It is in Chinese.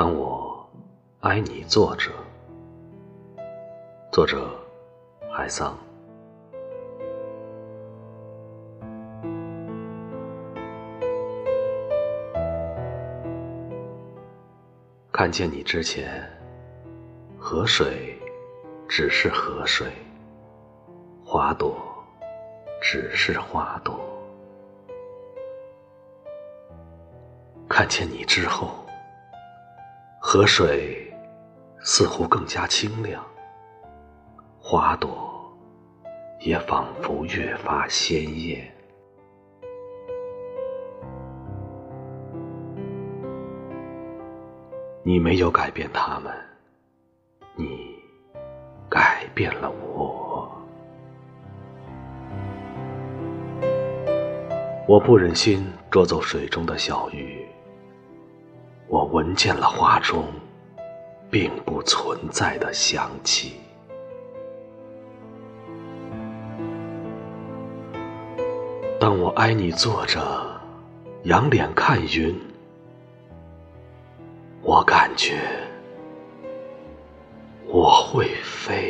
当我爱你坐着，作者海桑。看见你之前，河水只是河水，花朵只是花朵。看见你之后，河水似乎更加清亮，花朵也仿佛越发鲜艳。你没有改变他们，你改变了我。我不忍心捉走水中的小鱼，我闻见了花中并不存在的香气。当我挨你坐着，仰脸看云。我感觉我会飞。